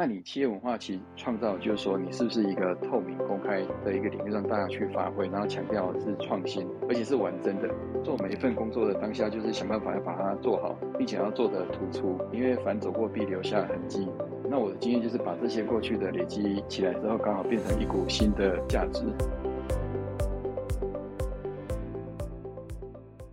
那你企业文化其实创造就是说，你是不是一个透明公开的一个领域，让大家去发挥，然后强调是创新，而且是完整的。做每一份工作的当下，就是想办法要把它做好，并且要做得突出，因为凡走过必留下痕迹。那我的经验就是把这些过去的累积起来之后，刚好变成一股新的价值。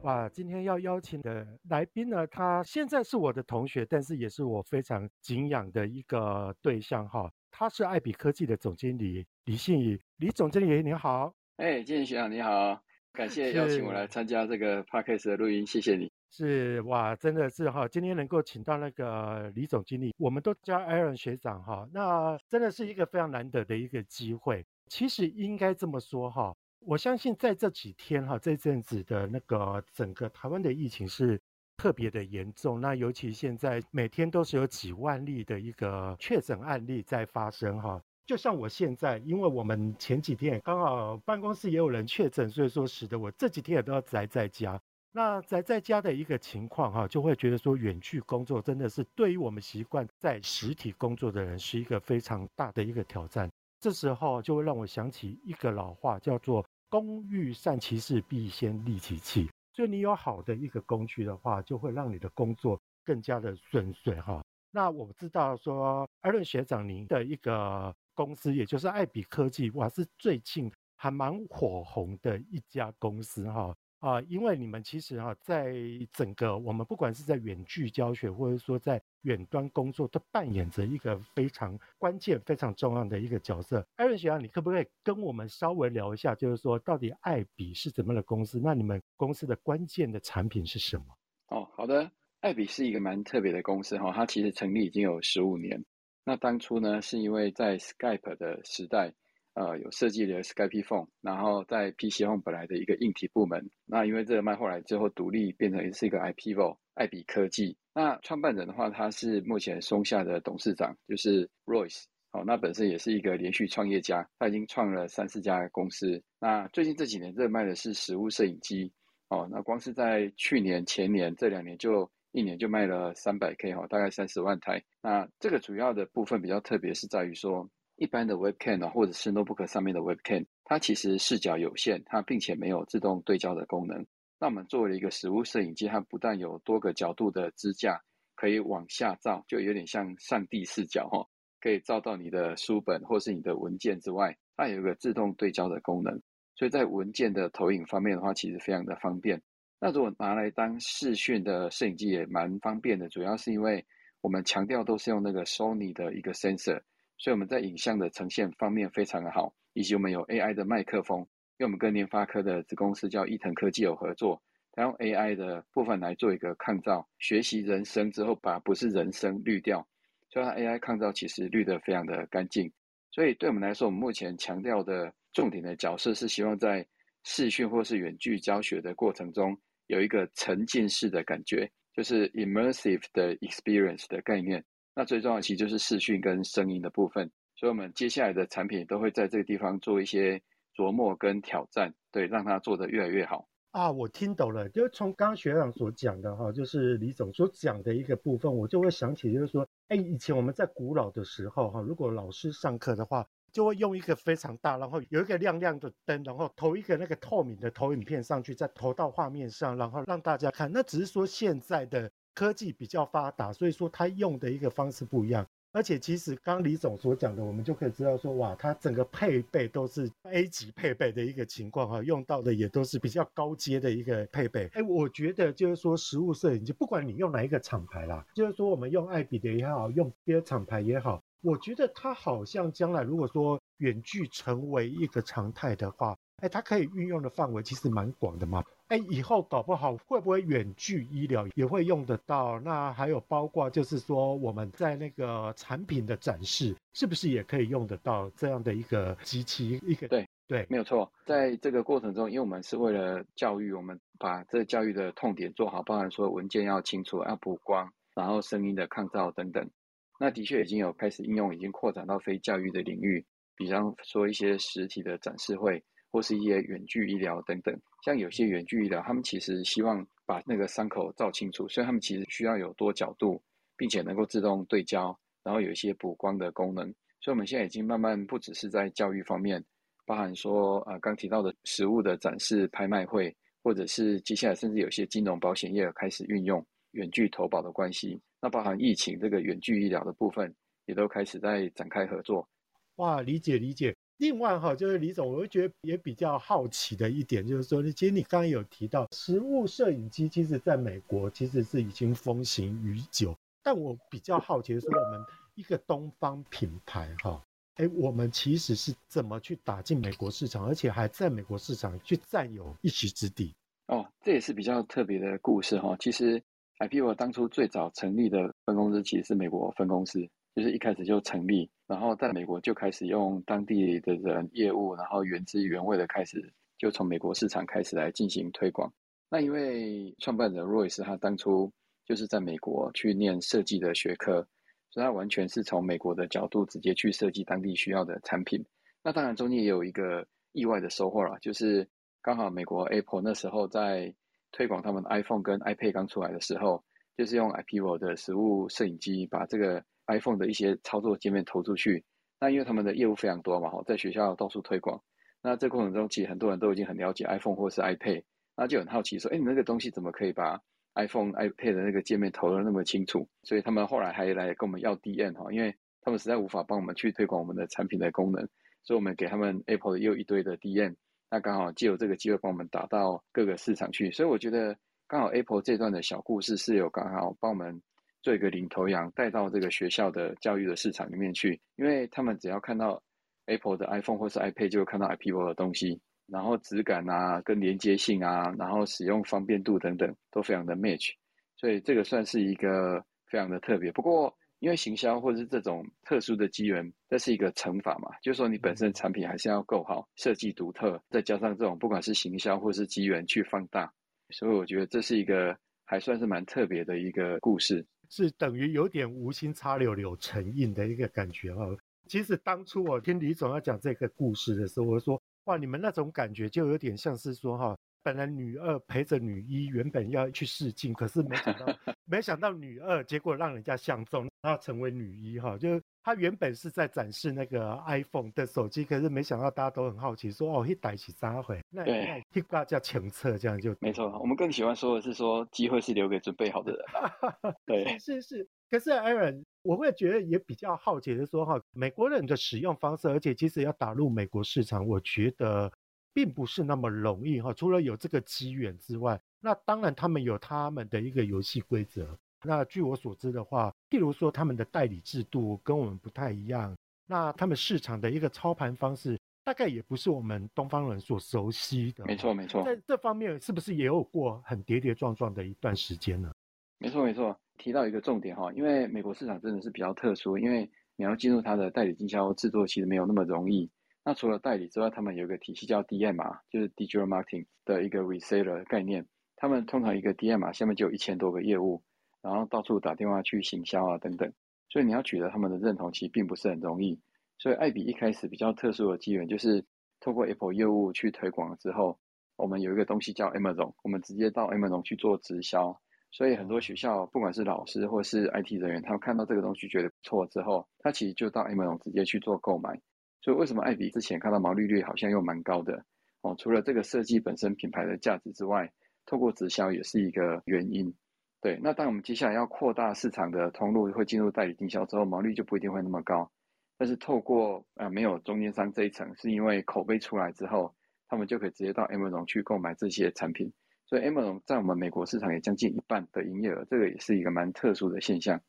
哇，今天要邀请的来宾呢，他现在是我的同学，但是也是我非常敬仰的一个对象哈。他是爱比科技的总经理李信宇，李总经理你好。哎，建议学长你好，感谢邀请我来参加这个 Podcast 的录音，谢谢你。是哇，真的是哈，今天能够请到那个李总经理，我们都叫 Aaron 学长哈，那真的是一个非常难得的一个机会。其实应该这么说哈。我相信在这几天哈，这阵子的那个整个台湾的疫情是特别的严重。那尤其现在每天都是有几万例的一个确诊案例在发生哈。就像我现在，因为我们前几天刚好办公室也有人确诊，所以说使得我这几天也都要宅在家。那宅在家的一个情况哈，就会觉得说远距工作真的是对于我们习惯在实体工作的人是一个非常大的一个挑战。这时候就会让我想起一个老话，叫做。工欲善其事，必先利其器。所以你有好的一个工具的话，就会让你的工作更加的顺遂哈。那我知道说，艾伦学长您的一个公司，也就是爱比科技，哇，是最近还蛮火红的一家公司哈。啊，因为你们其实哈，在整个我们不管是在远距教学，或者说在远端工作，都扮演着一个非常关键、非常重要的一个角色。艾伦学长，你可不可以跟我们稍微聊一下，就是说到底爱比是怎么样的公司？那你们公司的关键的产品是什么？哦，好的，艾比是一个蛮特别的公司哈，它其实成立已经有十五年。那当初呢，是因为在 Skype 的时代。呃，有设计了 Skype Phone，然后在 PC Home 本来的一个硬体部门，那因为这个卖后来之后独立变成是一个 IPEVO 爱比科技。那创办人的话，他是目前松下的董事长，就是 Royce。哦，那本身也是一个连续创业家，他已经创了三四家公司。那最近这几年热卖的是实物摄影机。哦，那光是在去年、前年这两年就一年就卖了三百 K 哈，大概三十万台。那这个主要的部分比较特别是在于说。一般的 Webcam，或者是 Notebook 上面的 Webcam，它其实视角有限，它并且没有自动对焦的功能。那我们作为了一个实物摄影机，它不但有多个角度的支架，可以往下照，就有点像上帝视角哈，可以照到你的书本或是你的文件之外，它有一个自动对焦的功能，所以在文件的投影方面的话，其实非常的方便。那如果拿来当视讯的摄影机也蛮方便的，主要是因为我们强调都是用那个 Sony 的一个 sensor。所以我们在影像的呈现方面非常的好，以及我们有 AI 的麦克风，因为我们跟联发科的子公司叫伊藤科技有合作，它用 AI 的部分来做一个抗噪，学习人声之后把不是人声滤掉，所以它 AI 抗噪其实滤得非常的干净。所以对我们来说，我们目前强调的重点的角色是希望在视讯或是远距教学的过程中有一个沉浸式的感觉，就是 immersive 的 experience 的概念。那最重要的其实就是视讯跟声音的部分，所以我们接下来的产品都会在这个地方做一些琢磨跟挑战，对，让它做得越来越好。啊，我听懂了，就从刚刚学长所讲的哈，就是李总所讲的一个部分，我就会想起，就是说，哎，以前我们在古老的时候哈，如果老师上课的话，就会用一个非常大，然后有一个亮亮的灯，然后投一个那个透明的投影片上去，再投到画面上，然后让大家看。那只是说现在的。科技比较发达，所以说他用的一个方式不一样。而且其实刚李总所讲的，我们就可以知道说，哇，它整个配备都是 A 级配备的一个情况哈，用到的也都是比较高阶的一个配备。哎，我觉得就是说，实物摄影机，不管你用哪一个厂牌啦，就是说我们用爱比的也好，用别的厂牌也好，我觉得它好像将来如果说远距成为一个常态的话。哎，它可以运用的范围其实蛮广的嘛。哎，以后搞不好会不会远距医疗也会用得到？那还有包括就是说我们在那个产品的展示，是不是也可以用得到这样的一个机器？一个对对，没有错。在这个过程中，因为我们是为了教育，我们把这教育的痛点做好，包含说文件要清楚、要补光，然后声音的抗噪等等。那的确已经有开始应用，已经扩展到非教育的领域，比方说一些实体的展示会。或是一些远距医疗等等，像有些远距医疗，他们其实希望把那个伤口照清楚，所以他们其实需要有多角度，并且能够自动对焦，然后有一些补光的功能。所以我们现在已经慢慢不只是在教育方面，包含说啊刚提到的实物的展示、拍卖会，或者是接下来甚至有些金融保险业开始运用远距投保的关系。那包含疫情这个远距医疗的部分，也都开始在展开合作。哇，理解理解。另外哈，就是李总，我会觉得也比较好奇的一点，就是说，其实你刚刚有提到实物摄影机，其实在美国其实是已经风行已久。但我比较好奇的是，我们一个东方品牌哈，哎，我们其实是怎么去打进美国市场，而且还在美国市场去占有一席之地？哦，这也是比较特别的故事哈。其实，IPO 当初最早成立的分公司其实是美国分公司。就是一开始就成立，然后在美国就开始用当地的人业务，然后原汁原味的开始就从美国市场开始来进行推广。那因为创办人 Royce 他当初就是在美国去念设计的学科，所以他完全是从美国的角度直接去设计当地需要的产品。那当然中间也有一个意外的收获啦，就是刚好美国 Apple 那时候在推广他们 iPhone 跟 iPad 刚出来的时候，就是用 IPEVO 的实物摄影机把这个。iPhone 的一些操作界面投出去，那因为他们的业务非常多嘛，哈，在学校到处推广。那这过程中，其实很多人都已经很了解 iPhone 或是 iPad，那就很好奇说，哎，你那个东西怎么可以把 iPhone、iPad 的那个界面投得那么清楚？所以他们后来还来跟我们要 DM 哈，因为他们实在无法帮我们去推广我们的产品的功能，所以我们给他们 Apple 的又一堆的 DM，那刚好借由这个机会帮我们打到各个市场去。所以我觉得刚好 Apple 这段的小故事是有刚好帮我们。做一个领头羊，带到这个学校的教育的市场里面去，因为他们只要看到 Apple 的 iPhone 或是 iPad，就会看到 IPEVO 的东西，然后质感啊、跟连接性啊，然后使用方便度等等都非常的 match，所以这个算是一个非常的特别。不过，因为行销或者是这种特殊的机缘，这是一个乘法嘛，就是说你本身产品还是要够好，设计独特，再加上这种不管是行销或是机缘去放大，所以我觉得这是一个还算是蛮特别的一个故事。是等于有点无心插柳柳成荫的一个感觉哈。其实当初我听李总要讲这个故事的时候，我说哇，你们那种感觉就有点像是说哈，本来女二陪着女一原本要去试镜，可是没想到 没想到女二结果让人家相中，然后成为女一哈，就。他原本是在展示那个 iPhone 的手机，可是没想到大家都很好奇，说哦，一台起三回，那那一挂叫前测，这样就没错。我们更喜欢说的是说，机会是留给准备好的人。对，是是。可是 Aaron，我会觉得也比较好奇的说哈，美国人的使用方式，而且其实要打入美国市场，我觉得并不是那么容易哈。除了有这个机缘之外，那当然他们有他们的一个游戏规则。那据我所知的话，譬如说他们的代理制度跟我们不太一样，那他们市场的一个操盘方式，大概也不是我们东方人所熟悉的。没错，没错。在这方面，是不是也有过很跌跌撞撞的一段时间呢？没错，没错。提到一个重点哈，因为美国市场真的是比较特殊，因为你要进入它的代理经销制作，其实没有那么容易。那除了代理之外，他们有一个体系叫 DM 啊，就是 Digital Marketing 的一个 Reseller 概念。他们通常一个 DM 啊，下面就有一千多个业务。然后到处打电话去行销啊，等等，所以你要取得他们的认同，其实并不是很容易。所以艾比一开始比较特殊的机缘，就是透过 Apple 业务去推广之后，我们有一个东西叫 Amazon，我们直接到 Amazon 去做直销。所以很多学校，不管是老师或是 IT 人员，他们看到这个东西觉得不错之后，他其实就到 Amazon 直接去做购买。所以为什么艾比之前看到毛利率好像又蛮高的？哦，除了这个设计本身品牌的价值之外，透过直销也是一个原因。对，那当我们接下来要扩大市场的通路，会进入代理经销之后，毛利就不一定会那么高。但是透过呃没有中间商这一层，是因为口碑出来之后，他们就可以直接到 M 龙去购买这些产品。所以 M 龙在我们美国市场也将近一半的营业额，这个也是一个蛮特殊的现象。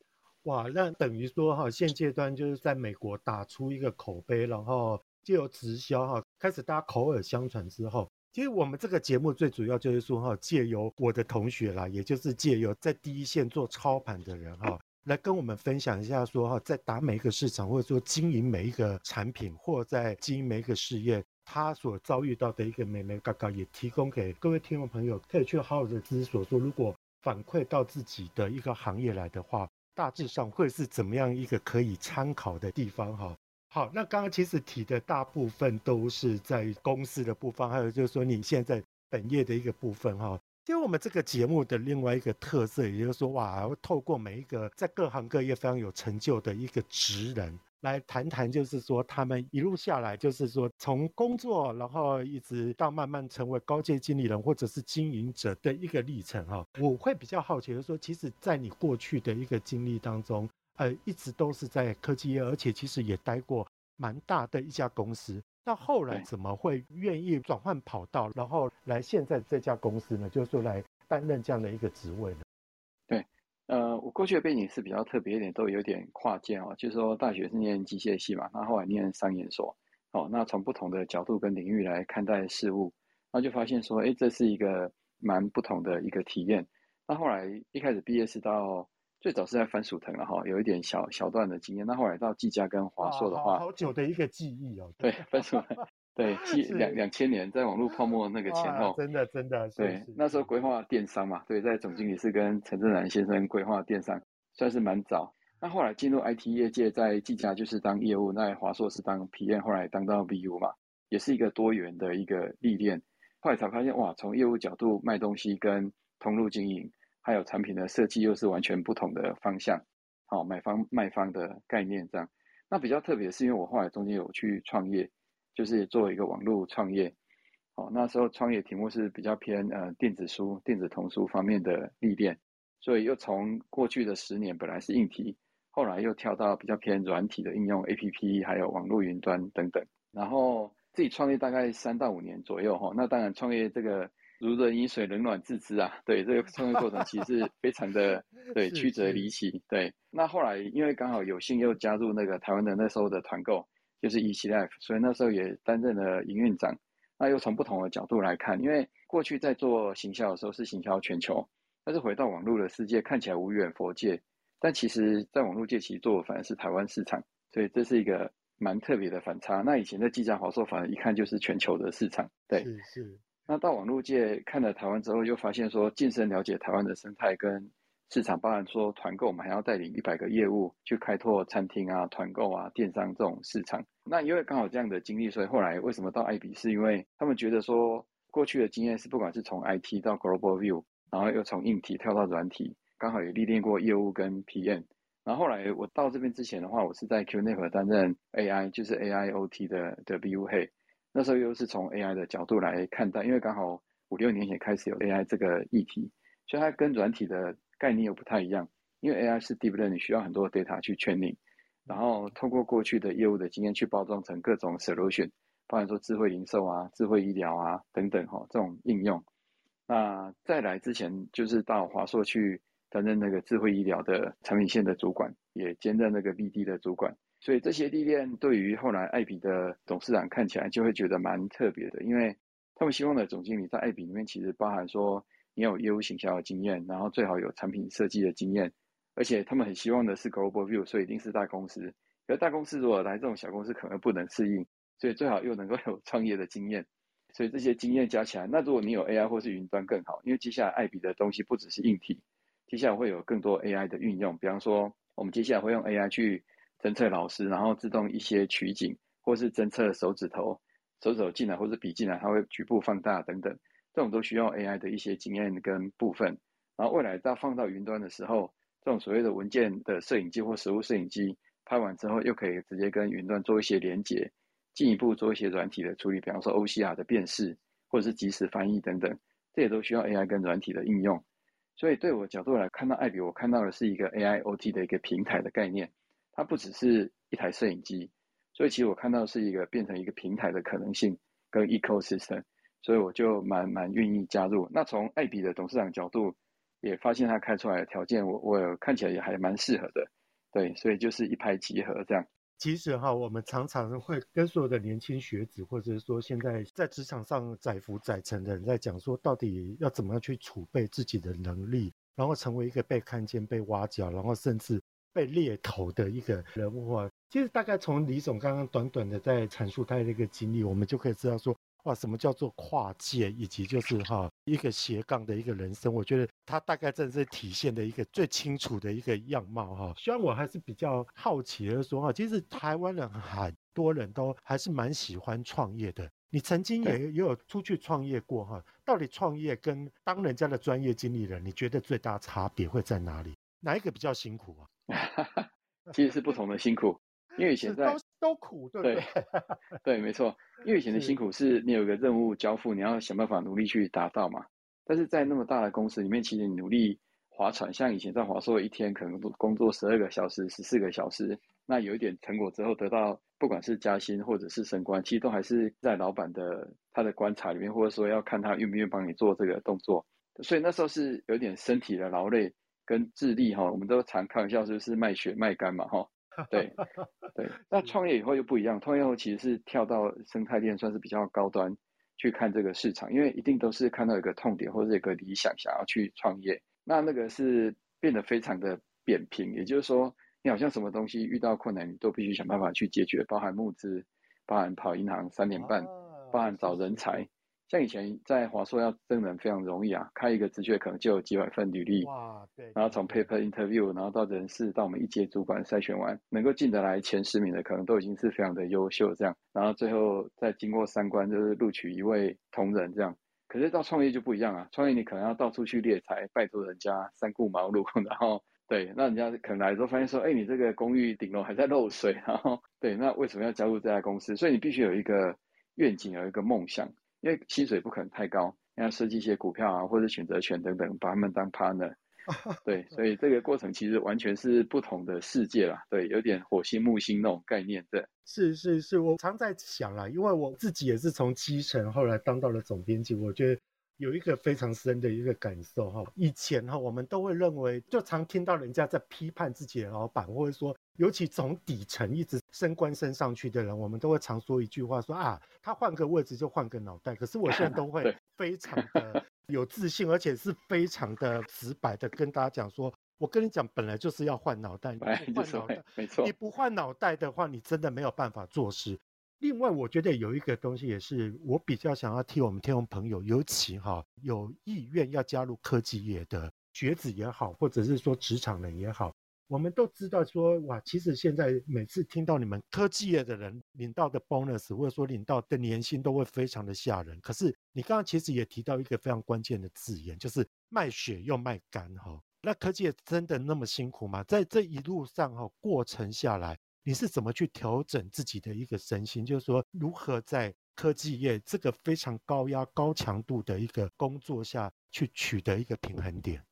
哇，那等于说哈，现阶段就是在美国打出一个口碑，然后借由直销哈，开始大家口耳相传之后。其实我们这个节目最主要就是说哈，借由我的同学啦，也就是借由在第一线做操盘的人哈，来跟我们分享一下说哈，在打每一个市场或者说经营每一个产品，或在经营每一个事业，他所遭遇到的一个眉眉角角，也提供给各位听众朋友可以去好好的思索说，如果反馈到自己的一个行业来的话，大致上会是怎么样一个可以参考的地方哈。好，那刚刚其实提的大部分都是在公司的部分，还有就是说你现在本业的一个部分哈。其实我们这个节目的另外一个特色，也就是说，哇，透过每一个在各行各业非常有成就的一个职人，来谈谈，就是说他们一路下来，就是说从工作，然后一直到慢慢成为高阶经理人或者是经营者的一个历程哈。我会比较好奇就是说，其实，在你过去的一个经历当中，呃，一直都是在科技业，而且其实也待过蛮大的一家公司。那后来怎么会愿意转换跑道，然后来现在这家公司呢？就是说来担任这样的一个职位呢？对，呃，我过去的背景是比较特别一点，都有点跨界哦。就是说大学是念机械系嘛，那后，来念商研所，哦，那从不同的角度跟领域来看待事物，那就发现说，哎，这是一个蛮不同的一个体验。那后来一开始毕业是到。最早是在番薯藤了哈，有一点小小段的经验。那后来到技嘉跟华硕的话，好，好久的一个记忆哦。对，番薯藤，对，两两千年在网络泡沫那个前后，真的真的，对，那时候规划电商嘛，对，在总经理是跟陈正南先生规划电商，算是蛮早。那后来进入 IT 业界，在技嘉就是当业务，那华硕是当 PM，后来当到 BU 嘛，也是一个多元的一个历练。后来才发现哇，从业务角度卖东西跟通路经营。还有产品的设计又是完全不同的方向，好，买方卖方的概念这样。那比较特别是因为我后来中间有去创业，就是做一个网络创业，好，那时候创业题目是比较偏呃电子书、电子童书方面的历练，所以又从过去的十年本来是硬体，后来又跳到比较偏软体的应用，APP 还有网络云端等等。然后自己创业大概三到五年左右哈，那当然创业这个。如人饮水，冷暖自知啊。对，这个创业过程其实是非常的 对曲折离奇。对，那后来因为刚好有幸又加入那个台湾的那时候的团购，就是 EC Life，所以那时候也担任了营运长。那又从不同的角度来看，因为过去在做行销的时候是行销全球，但是回到网络的世界看起来无远佛界，但其实在网络界其实做的反而是台湾市场，所以这是一个蛮特别的反差。那以前的技嘉华硕反而一看就是全球的市场。对，是是。那到网络界看了台湾之后，又发现说，晋升了解台湾的生态跟市场，包含说团购，我们还要带领一百个业务去开拓餐厅啊、团购啊、电商这种市场。那因为刚好这样的经历，所以后来为什么到艾比，是因为他们觉得说，过去的经验是不管是从 IT 到 Global View，然后又从硬体跳到软体，刚好也历练过业务跟 PM。然后后来我到这边之前的话，我是在 QNAP 担任 AI，就是 AIoT 的的 BU h。那时候又是从 AI 的角度来看待，因为刚好五六年前开始有 AI 这个议题，所以它跟软体的概念又不太一样。因为 AI 是 deep learning，需要很多 data 去 train，然后透过过去的业务的经验去包装成各种 solution，包含说智慧零售啊、智慧医疗啊等等哈这种应用。那再来之前就是到华硕去担任那个智慧医疗的产品线的主管，也兼任那个 BD 的主管。所以这些历练对于后来艾比的董事长看起来就会觉得蛮特别的，因为他们希望的总经理在艾比里面其实包含说你有业务行销的经验，然后最好有产品设计的经验，而且他们很希望的是 global view，所以一定是大公司。而大公司如果来这种小公司可能不能适应，所以最好又能够有创业的经验。所以这些经验加起来，那如果你有 AI 或是云端更好，因为接下来艾比的东西不只是硬体，接下来会有更多 AI 的运用，比方说我们接下来会用 AI 去。侦测老师，然后自动一些取景，或是侦测手指头，手指头进来或是笔进来，它会局部放大等等，这种都需要 AI 的一些经验跟部分。然后未来到放到云端的时候，这种所谓的文件的摄影机或实物摄影机拍完之后，又可以直接跟云端做一些连接，进一步做一些软体的处理，比方说 OCR 的辨识，或者是即时翻译等等，这也都需要 AI 跟软体的应用。所以对我角度来看到艾比，我看到的是一个 AIoT 的一个平台的概念。它不只是一台摄影机，所以其实我看到是一个变成一个平台的可能性跟 ecosystem，所以我就蛮蛮愿意加入。那从艾比的董事长角度，也发现他开出来的条件，我我看起来也还蛮适合的，对，所以就是一拍即合这样。其实哈，我们常常会跟所有的年轻学子，或者是说现在在职场上载浮载沉的人在讲说，到底要怎么样去储备自己的能力，然后成为一个被看见、被挖角，然后甚至。被猎头的一个人物啊，其实大概从李总刚刚短短的在阐述他的一个经历，我们就可以知道说，哇，什么叫做跨界，以及就是哈一个斜杠的一个人生。我觉得他大概正是体现的一个最清楚的一个样貌哈。虽然我还是比较好奇的说哈，其实台湾人很多人都还是蛮喜欢创业的。你曾经也也有出去创业过哈，到底创业跟当人家的专业经理人，你觉得最大差别会在哪里？哪一个比较辛苦啊？其实是不同的辛苦，因为以前在都都苦，对不 对？没错。因为以前的辛苦是你有一个任务交付，你要想办法努力去达到嘛。但是在那么大的公司里面，其实你努力划船，像以前在华硕一天可能工作十二个小时、十四个小时，那有一点成果之后得到，不管是加薪或者是升官，其实都还是在老板的他的观察里面，或者说要看他愿不愿意帮你做这个动作。所以那时候是有点身体的劳累。跟智力哈，我们都常开玩笑，就是卖血卖肝嘛哈。对 对，那创业以后又不一样，创业后其实是跳到生态链，算是比较高端去看这个市场，因为一定都是看到一个痛点或者一个理想，想要去创业。那那个是变得非常的扁平，也就是说，你好像什么东西遇到困难，你都必须想办法去解决，包含募资，包含跑银行三年半，包含找人才。像以前在华硕要征人非常容易啊，开一个职缺可能就有几百份履历，哇，对，然后从 paper interview，然后到人事，到我们一阶主管筛选完，能够进得来前十名的，可能都已经是非常的优秀这样，然后最后再经过三关，就是录取一位同仁这样。可是到创业就不一样啊，创业你可能要到处去猎才，拜托人家三顾茅庐，然后对，那人家可能来的时候发现说，哎，你这个公寓顶楼还在漏水，然后对，那为什么要加入这家公司？所以你必须有一个愿景，有一个梦想。因为薪水不可能太高，要设计一些股票啊，或者选择权等等，把他们当 partner。对，所以这个过程其实完全是不同的世界啦。对，有点火星木星那种概念。对，是是是，我常在想啦，因为我自己也是从基层后来当到了总编辑，我觉得有一个非常深的一个感受哈。以前哈，我们都会认为，就常听到人家在批判自己的老板，或者说。尤其从底层一直升官升上去的人，我们都会常说一句话说，说啊，他换个位置就换个脑袋。可是我现在都会非常的 有自信，而且是非常的直白的跟大家讲说，我跟你讲，本来就是要换脑袋，你不换脑袋，没错，你不换脑袋的话，你真的没有办法做事。另外，我觉得有一个东西也是我比较想要替我们听众朋友，尤其哈有意愿要加入科技业的学子也好，或者是说职场人也好。我们都知道说，哇，其实现在每次听到你们科技业的人领到的 bonus，或者说领到的年薪都会非常的吓人。可是你刚刚其实也提到一个非常关键的字眼，就是卖血又卖肝哈。那科技业真的那么辛苦吗？在这一路上哈，过程下来，你是怎么去调整自己的一个身心？就是说，如何在科技业这个非常高压、高强度的一个工作下去取得一个平衡点？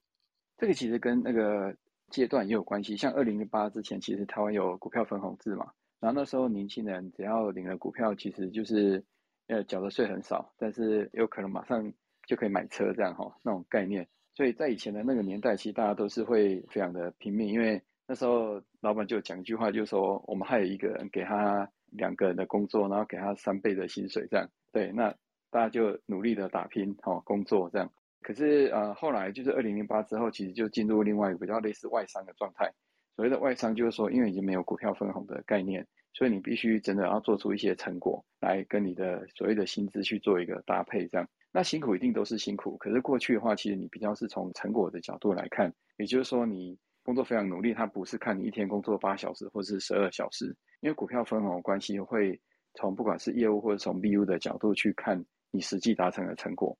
这个其实跟那个。阶段也有关系，像二零零八之前，其实台湾有股票分红制嘛，然后那时候年轻人只要领了股票，其实就是呃缴的税很少，但是有可能马上就可以买车这样哈，那种概念。所以在以前的那个年代，其实大家都是会非常的拼命，因为那时候老板就讲一句话，就是说我们还有一个人给他两个人的工作，然后给他三倍的薪水这样。对，那大家就努力的打拼哈，工作这样。可是呃，后来就是二零零八之后，其实就进入另外一个比较类似外商的状态。所谓的外商，就是说，因为已经没有股票分红的概念，所以你必须真的要做出一些成果来跟你的所谓的薪资去做一个搭配。这样，那辛苦一定都是辛苦。可是过去的话，其实你比较是从成果的角度来看，也就是说，你工作非常努力，它不是看你一天工作八小时或是十二小时，因为股票分红关系，会从不管是业务或者从 BU 的角度去看你实际达成的成果。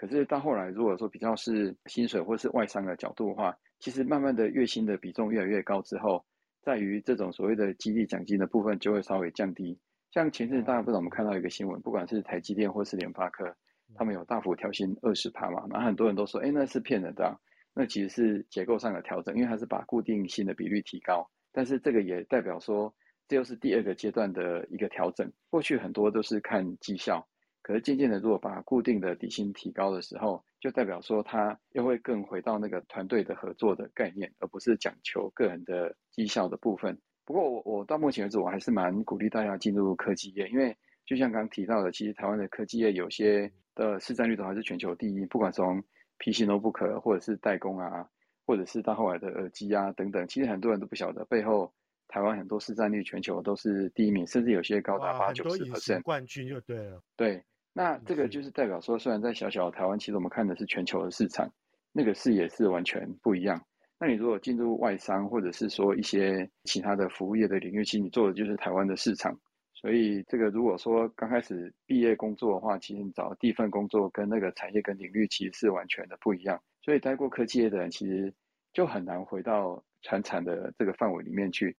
可是到后来，如果说比较是薪水或是外商的角度的话，其实慢慢的月薪的比重越来越高之后，在于这种所谓的激励奖金的部分就会稍微降低。像前阵子大家不知道我们看到一个新闻，不管是台积电或是联发科，他们有大幅调薪二十趴嘛，然后很多人都说，哎，那是骗人的啊，那其实是结构上的调整，因为它是把固定薪的比率提高。但是这个也代表说，这又是第二个阶段的一个调整。过去很多都是看绩效。可是渐渐的，如果把固定的底薪提高的时候，就代表说他又会更回到那个团队的合作的概念，而不是讲求个人的绩效的部分。不过我我到目前为止，我还是蛮鼓励大家进入科技业，因为就像刚刚提到的，其实台湾的科技业有些的市占率都还是全球第一，不管从 PC notebook 或者是代工啊，或者是到后来的耳机啊等等，其实很多人都不晓得背后台湾很多市占率全球都是第一名，甚至有些高达八九十 percent 冠军就对了，对。那这个就是代表说，虽然在小小的台湾，其实我们看的是全球的市场，那个视野是完全不一样。那你如果进入外商，或者是说一些其他的服务业的领域，其实你做的就是台湾的市场。所以这个如果说刚开始毕业工作的话，其实你找的第一份工作跟那个产业跟领域其实是完全的不一样。所以待过科技业的人，其实就很难回到传产的这个范围里面去，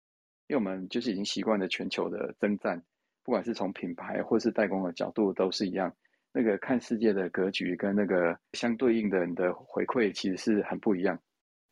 因为我们就是已经习惯了全球的征战，不管是从品牌或是代工的角度都是一样。那个看世界的格局跟那个相对应的人的回馈，其实是很不一样。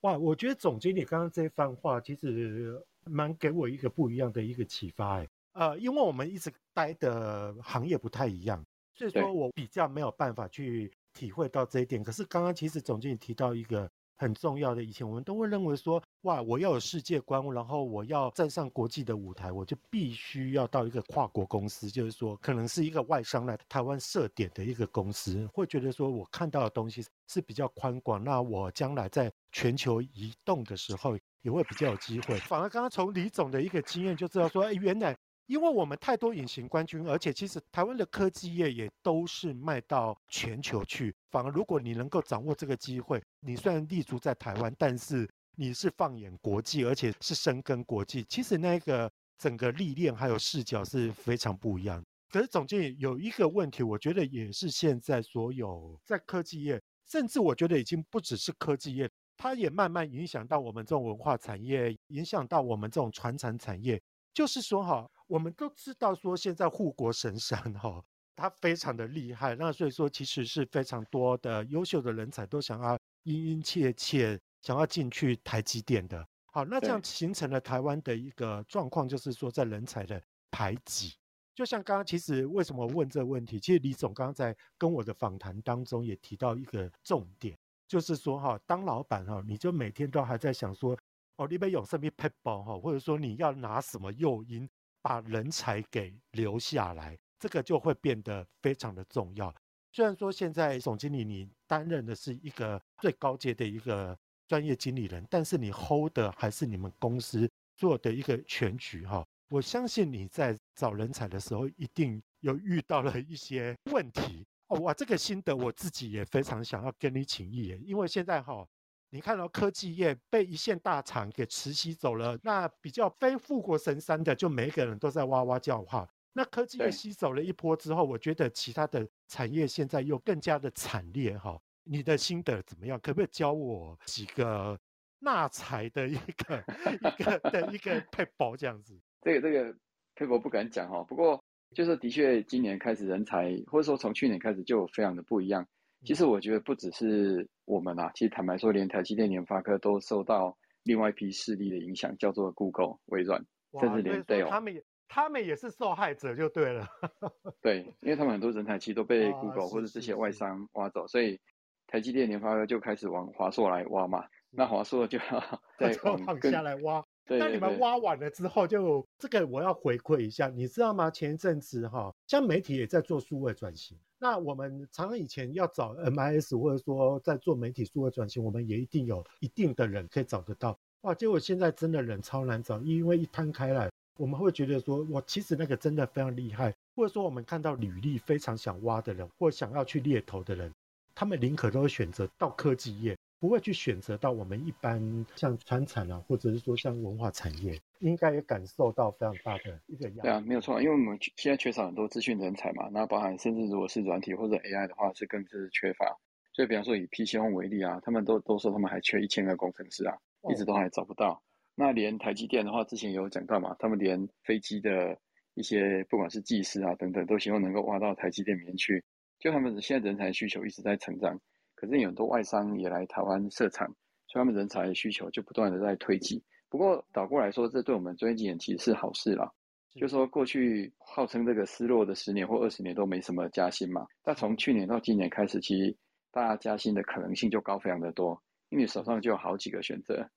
哇，我觉得总经理刚刚这番话，其实蛮给我一个不一样的一个启发哎。呃，因为我们一直待的行业不太一样，所以说我比较没有办法去体会到这一点。可是刚刚其实总经理提到一个。很重要的，以前我们都会认为说，哇，我要有世界观，然后我要站上国际的舞台，我就必须要到一个跨国公司，就是说，可能是一个外商来台湾设点的一个公司，会觉得说我看到的东西是比较宽广，那我将来在全球移动的时候也会比较有机会。反而刚刚从李总的一个经验就知道说，哎，原来。因为我们太多隐形冠军，而且其实台湾的科技业也都是卖到全球去。反而如果你能够掌握这个机会，你虽然立足在台湾，但是你是放眼国际，而且是深耕国际。其实那个整个历练还有视角是非常不一样。可是总经理有一个问题，我觉得也是现在所有在科技业，甚至我觉得已经不只是科技业，它也慢慢影响到我们这种文化产业，影响到我们这种传产产业。就是说哈。我们都知道说现在护国神山哈，它非常的厉害，那所以说其实是非常多的优秀的人才都想要殷殷切切想要进去台积电的。好，那这样形成了台湾的一个状况，就是说在人才的排挤。就像刚刚其实为什么问这个问题，其实李总刚刚在跟我的访谈当中也提到一个重点，就是说哈，当老板哈，你就每天都还在想说，哦，你边有什么撇步哈，或者说你要拿什么诱因。把人才给留下来，这个就会变得非常的重要。虽然说现在总经理你担任的是一个最高阶的一个专业经理人，但是你 hold 的还是你们公司做的一个全局哈。我相信你在找人才的时候，一定有遇到了一些问题哦。哇，这个心得我自己也非常想要跟你请益，因为现在哈。你看到科技业被一线大厂给吃吸走了，那比较非富国神山的，就每一个人都在哇哇叫哈。那科技业吸走了一波之后，我觉得其他的产业现在又更加的惨烈哈。你的心得怎么样？可不可以教我几个纳财的一个 一个的一个撇步这样子？这个这个撇步不敢讲哈，不过就是的确今年开始人才，或者说从去年开始就非常的不一样。其实我觉得不只是我们啊，其实坦白说，连台积电、联发科都受到另外一批势力的影响，叫做 Google、微软，甚至连 Dell，他们也他们也是受害者，就对了。对，因为他们很多人才其实都被 Google 或者这些外商挖走，所以台积电、联发科就开始往华硕来挖嘛。那华硕就要 再往下来挖。对对对，那你们挖完了之后就，就这个我要回馈一下，你知道吗？前一阵子哈，像媒体也在做数位转型。那我们常常以前要找 MIS，或者说在做媒体数位转型，我们也一定有一定的人可以找得到。哇，结果现在真的人超难找，因为一摊开来，我们会觉得说，我其实那个真的非常厉害，或者说我们看到履历非常想挖的人，或想要去猎头的人，他们宁可都会选择到科技业。不会去选择到我们一般像传产啊，或者是说像文化产业，应该也感受到非常大的一个压力。对啊，没有错，因为我们现在缺少很多资讯人才嘛，那包含甚至如果是软体或者 AI 的话，是更是缺乏。所以比方说以 PC Home 为例啊，他们都都说他们还缺一千个工程师啊，一直都还找不到。哦、那连台积电的话，之前有讲到嘛，他们连飞机的一些不管是技师啊等等，都希望能够挖到台积电里面去。就他们现在人才需求一直在成长。可是有很多外商也来台湾设厂，所以他们人才的需求就不断的在推挤。不过倒过来说，这对我们专业经理其实是好事啦。就是说过去号称这个失落的十年或二十年都没什么加薪嘛，但从去年到今年开始，其实大家加薪的可能性就高非常的多，因为手上就有好几个选择。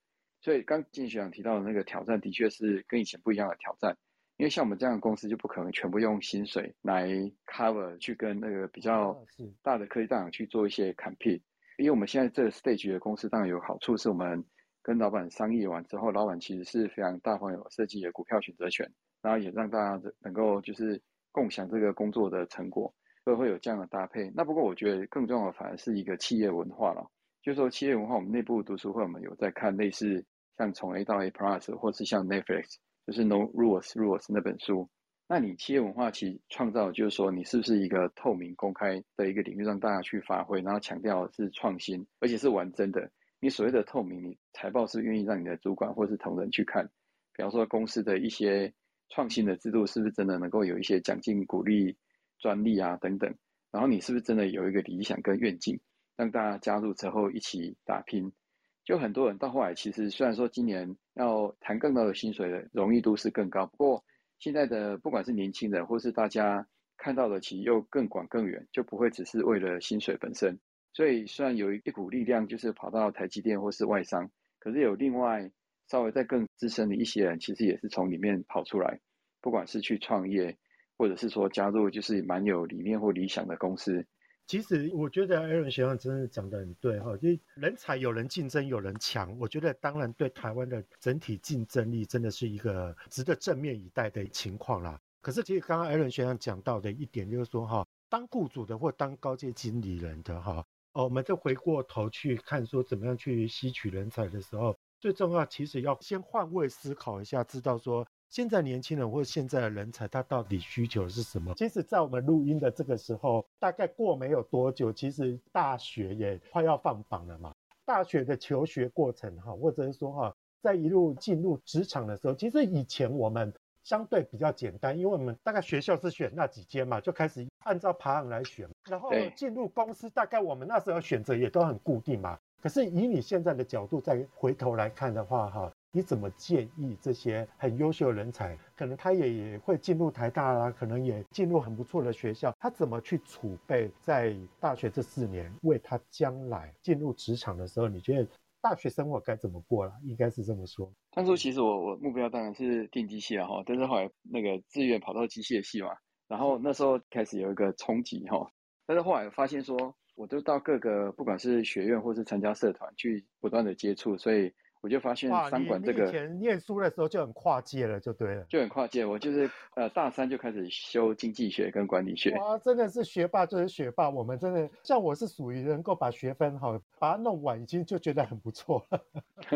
所以刚进学长提到的那个挑战，的确是跟以前不一样的挑战。因为像我们这样的公司就不可能全部用薪水来 cover 去跟那个比较大的科技大厂去做一些 compete。因为我们现在这个 stage 的公司当然有好处，是我们跟老板商议完之后，老板其实是非常大方有设计的股票选择权，然后也让大家能够就是共享这个工作的成果，所以会有这样的搭配。那不过我觉得更重要的反而是一个企业文化了，就是说企业文化，我们内部读书会我们有在看类似像从 A 到 A Plus，或是像 Netflix。就是 No Rules Rules 那本书，那你企业文化其实创造就是说，你是不是一个透明公开的一个领域，让大家去发挥，然后强调是创新，而且是玩真的。你所谓的透明，你财报是愿意让你的主管或是同仁去看，比方说公司的一些创新的制度是不是真的能够有一些奖金、鼓励、专利啊等等，然后你是不是真的有一个理想跟愿景，让大家加入之后一起打拼。就很多人到后来，其实虽然说今年要谈更高的薪水的容易度是更高，不过现在的不管是年轻人或是大家看到的，其实又更广更远，就不会只是为了薪水本身。所以虽然有一股力量就是跑到台积电或是外商，可是有另外稍微再更资深的一些人，其实也是从里面跑出来，不管是去创业，或者是说加入就是蛮有理念或理想的公司。其实我觉得 Aaron 学长真的讲得很对哈，就人才有人竞争，有人强。我觉得当然对台湾的整体竞争力真的是一个值得正面以待的情况啦。可是其实刚刚 Aaron 学长讲到的一点就是说哈，当雇主的或当高阶经理人的哈，哦，我们就回过头去看说怎么样去吸取人才的时候，最重要其实要先换位思考一下，知道说。现在年轻人或者现在的人才，他到底需求是什么？其实，在我们录音的这个时候，大概过没有多久，其实大学也快要放榜了嘛。大学的求学过程哈，或者是说哈，在一路进入职场的时候，其实以前我们相对比较简单，因为我们大概学校是选那几间嘛，就开始按照排行来选。然后进入公司，大概我们那时候选择也都很固定嘛。可是以你现在的角度再回头来看的话，哈。你怎么建议这些很优秀的人才，可能他也也会进入台大啦，可能也进入很不错的学校，他怎么去储备在大学这四年，为他将来进入职场的时候，你觉得大学生活该怎么过了？应该是这么说。当初其实我我目标当然是电机系了哈，但是后来那个志愿跑到机械系嘛，然后那时候开始有一个冲击哈，但是后来发现说，我都到各个不管是学院或是参加社团去不断的接触，所以。我就发现商管这个，以前念书的时候就很跨界了，就对了，就很跨界。我就是呃大三就开始修经济学跟管理学。哇，真的是学霸就是学霸。我们真的像我是属于能够把学分哈把它弄完，已经就觉得很不错了。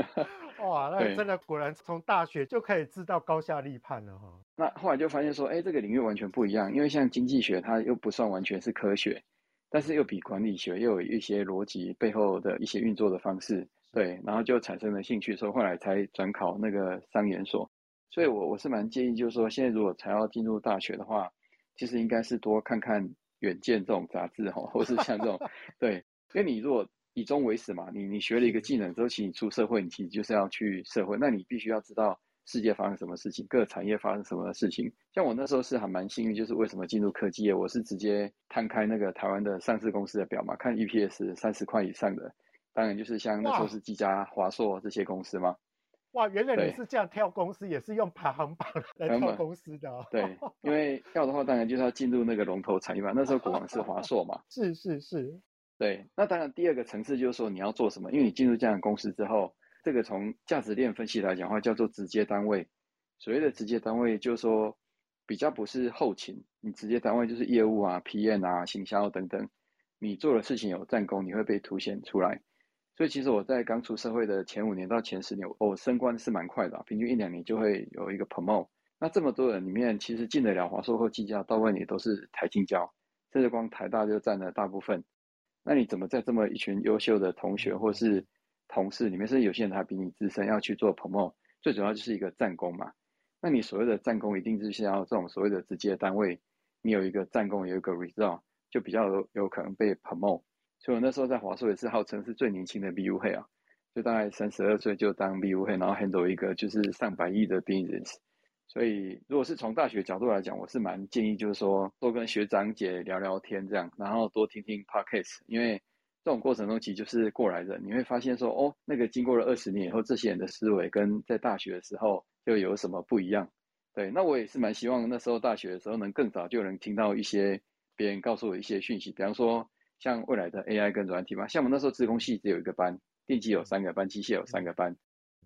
哇，那真的果然从大学就可以知道高下立判了哈。那后来就发现说，哎，这个领域完全不一样，因为像经济学它又不算完全是科学，但是又比管理学又有一些逻辑背后的一些运作的方式。对，然后就产生了兴趣，所以后来才转考那个商研所。所以我我是蛮建议，就是说现在如果才要进入大学的话，其实应该是多看看《远见》这种杂志哈，或是像这种，对，因为你如果以终为始嘛，你你学了一个技能之后，其实你出社会，你其实就是要去社会，那你必须要知道世界发生什么事情，各个产业发生什么事情。像我那时候是还蛮幸运，就是为什么进入科技业，我是直接摊开那个台湾的上市公司的表嘛，看 EPS 三十块以上的。当然就是像那时候是技嘉、华硕这些公司吗？哇，原来你是这样挑公司，也是用排行榜 来挑公司的哦。对，因为要的话，当然就是要进入那个龙头产业嘛。那时候股王是华硕嘛。是是是。对，那当然第二个层次就是说你要做什么，因为你进入这样的公司之后，这个从价值链分析来讲的话，叫做直接单位。所谓的直接单位，就是说比较不是后勤，你直接单位就是业务啊、PM 啊、行销等等，你做的事情有战功，你会被凸显出来。所以其实我在刚出社会的前五年到前十年，我升官是蛮快的，平均一两年就会有一个 promote。那这么多人里面，其实进得了华硕或技嘉，大部分也都是台清交，甚至光台大就占了大部分。那你怎么在这么一群优秀的同学或是同事里面，甚至有些人还比你资深，要去做 promote？最主要就是一个战功嘛。那你所谓的战功，一定就是要这种所谓的直接单位，你有一个战功，有一个 result，就比较有有可能被 promote。所以我那时候在华硕也是号称是最年轻的 BU Head 啊，就大概三十二岁就当 BU Head，然后 handle 一个就是上百亿的 business。所以如果是从大学角度来讲，我是蛮建议就是说多跟学长姐聊聊天这样，然后多听听 podcast，因为这种过程中其实就是过来人，你会发现说哦，那个经过了二十年以后，这些人的思维跟在大学的时候就有什么不一样。对，那我也是蛮希望那时候大学的时候能更早就能听到一些别人告诉我一些讯息，比方说。像未来的 AI 跟软体嘛，像我们那时候自工系只有一个班，电机有三个班，机械有三个班。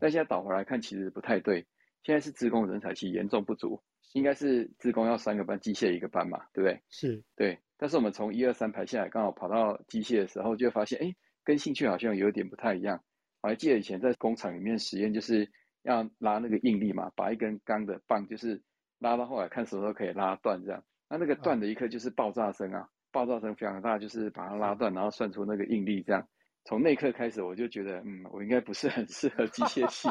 但现在倒回来看，其实不太对。现在是资工人才其实严重不足，应该是资工要三个班，机械一个班嘛，对不对？是，对。但是我们从一二三排下来，刚好跑到机械的时候，就会发现，哎，跟兴趣好像有点不太一样。我还记得以前在工厂里面实验，就是要拉那个应力嘛，把一根钢的棒，就是拉到后来看什么时候可以拉断这样。那那个断的一刻就是爆炸声啊，爆炸声非常大，就是把它拉断，然后算出那个应力这样。从那一刻开始，我就觉得，嗯，我应该不是很适合机械系。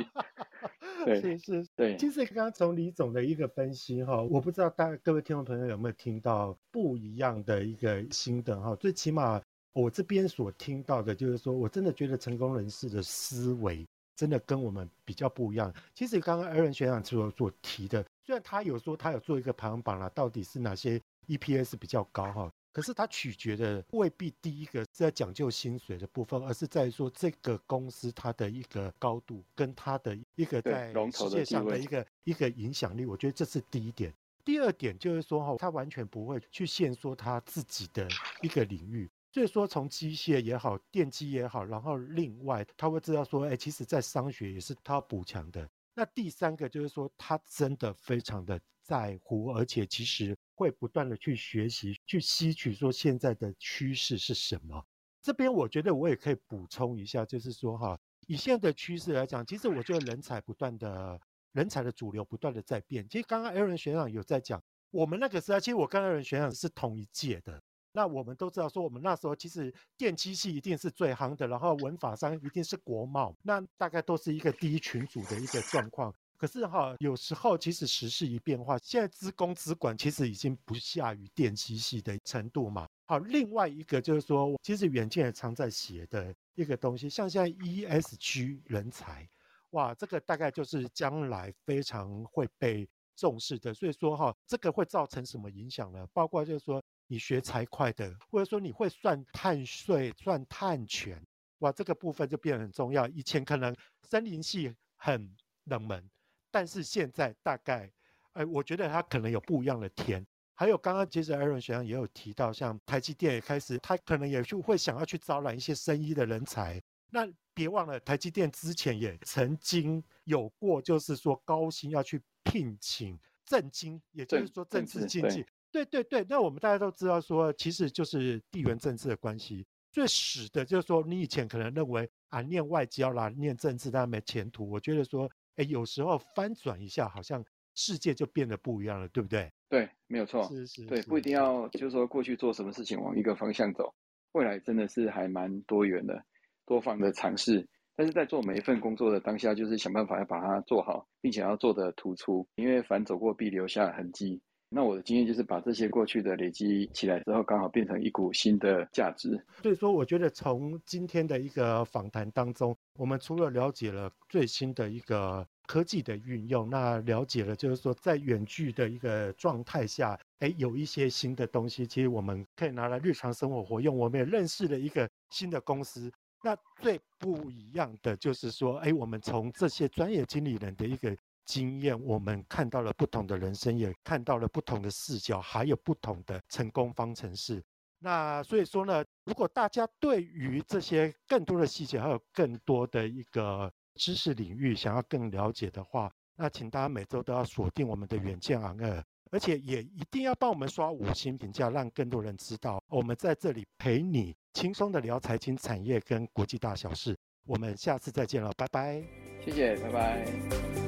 对，是是，对。其实刚刚从李总的一个分析哈，我不知道大各位听众朋友有没有听到不一样的一个心得哈。最起码我这边所听到的就是说，我真的觉得成功人士的思维真的跟我们比较不一样。其实刚刚 Aaron 学长所所提的，虽然他有说他有做一个排行榜啦，到底是哪些 EPS 比较高哈。可是它取决的未必第一个是在讲究薪水的部分，而是在说这个公司它的一个高度跟它的一个在世界上的一个一个影响力。我觉得这是第一点。第二点就是说哈，他完全不会去限缩他自己的一个领域。所以说从机械也好，电机也好，然后另外他会知道说，哎，其实在商学也是他要补强的。那第三个就是说，他真的非常的在乎，而且其实。会不断的去学习，去吸取说现在的趋势是什么。这边我觉得我也可以补充一下，就是说哈，以现在的趋势来讲，其实我觉得人才不断的，人才的主流不断的在变。其实刚刚 Aaron 学长有在讲，我们那个时代，其实我跟 Aaron 学长是同一届的。那我们都知道说，我们那时候其实电机系一定是最夯的，然后文法商一定是国贸，那大概都是一个第一群组的一个状况。可是哈，有时候其实时势一变化，现在资工资管其实已经不下于电机系的程度嘛。好，另外一个就是说，其实远见也常在写的一个东西，像现在 ESG 人才，哇，这个大概就是将来非常会被重视的。所以说哈，这个会造成什么影响呢？包括就是说，你学财会的，或者说你会算碳税、算碳权，哇，这个部分就变得很重要。以前可能森林系很冷门。但是现在大概，哎，我觉得它可能有不一样的天。还有刚刚其实 Aaron 学长也有提到，像台积电也开始，他可能也就会想要去招揽一些生医的人才。那别忘了，台积电之前也曾经有过，就是说高薪要去聘请政经，也就是说政治经济。对对对，那我们大家都知道说，其实就是地缘政治的关系，最使得就是说，你以前可能认为啊，念外交啦，念政治当然没前途。我觉得说。哎，有时候翻转一下，好像世界就变得不一样了，对不对？对，没有错。是是，对，不一定要就是说过去做什么事情往一个方向走，未来真的是还蛮多元的，多方的尝试。但是在做每一份工作的当下，就是想办法要把它做好，并且要做得突出，因为凡走过必留下痕迹。那我的经验就是把这些过去的累积起来之后，刚好变成一股新的价值。所以说，我觉得从今天的一个访谈当中，我们除了了解了最新的一个科技的运用，那了解了就是说在远距的一个状态下，哎，有一些新的东西，其实我们可以拿来日常生活活用。我们也认识了一个新的公司。那最不一样的就是说，哎，我们从这些专业经理人的一个。经验，我们看到了不同的人生，也看到了不同的视角，还有不同的成功方程式。那所以说呢，如果大家对于这些更多的细节，还有更多的一个知识领域想要更了解的话，那请大家每周都要锁定我们的远见 on Air，而且也一定要帮我们刷五星评价，让更多人知道我们在这里陪你轻松的聊财经、产业跟国际大小事。我们下次再见了，拜拜。谢谢，拜拜。